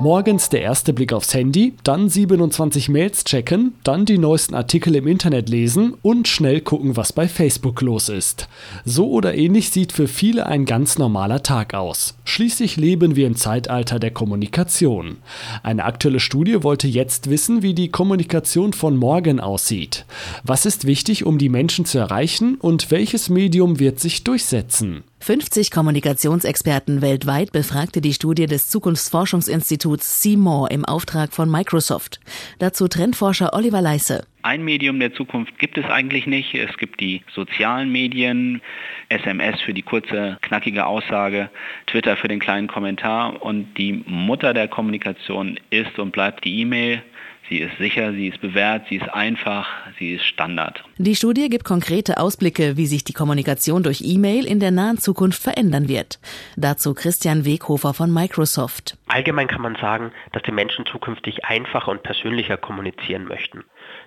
Morgens der erste Blick aufs Handy, dann 27 Mails checken, dann die neuesten Artikel im Internet lesen und schnell gucken, was bei Facebook los ist. So oder ähnlich sieht für viele ein ganz normaler Tag aus. Schließlich leben wir im Zeitalter der Kommunikation. Eine aktuelle Studie wollte jetzt wissen, wie die Kommunikation von morgen aussieht. Was ist wichtig, um die Menschen zu erreichen und welches Medium wird sich durchsetzen? 50 Kommunikationsexperten weltweit befragte die Studie des Zukunftsforschungsinstituts Seymour im Auftrag von Microsoft. Dazu Trendforscher Oliver Leisse. Ein Medium der Zukunft gibt es eigentlich nicht. Es gibt die sozialen Medien, SMS für die kurze, knackige Aussage, Twitter für den kleinen Kommentar und die Mutter der Kommunikation ist und bleibt die E-Mail. Sie ist sicher, sie ist bewährt, sie ist einfach, sie ist Standard. Die Studie gibt konkrete Ausblicke, wie sich die Kommunikation durch E-Mail in der nahen Zukunft verändern wird. Dazu Christian Weghofer von Microsoft. Allgemein kann man sagen, dass die Menschen zukünftig einfacher und persönlicher kommunizieren möchten.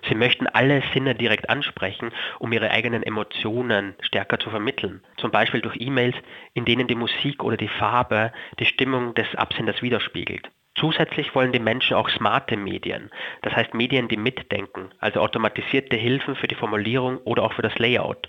Sie möchten alle Sinne direkt ansprechen, um ihre eigenen Emotionen stärker zu vermitteln. Zum Beispiel durch E-Mails, in denen die Musik oder die Farbe die Stimmung des Absenders widerspiegelt. Zusätzlich wollen die Menschen auch smarte Medien, das heißt Medien, die mitdenken, also automatisierte Hilfen für die Formulierung oder auch für das Layout.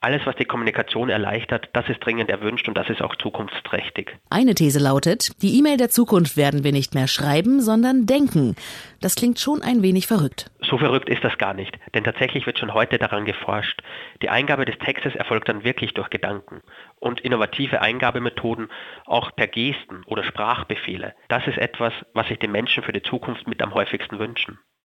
Alles, was die Kommunikation erleichtert, das ist dringend erwünscht und das ist auch zukunftsträchtig. Eine These lautet, die E-Mail der Zukunft werden wir nicht mehr schreiben, sondern denken. Das klingt schon ein wenig verrückt. So verrückt ist das gar nicht, denn tatsächlich wird schon heute daran geforscht. Die Eingabe des Textes erfolgt dann wirklich durch Gedanken. Und innovative Eingabemethoden auch per Gesten oder Sprachbefehle, das ist etwas, was sich die Menschen für die Zukunft mit am häufigsten wünschen.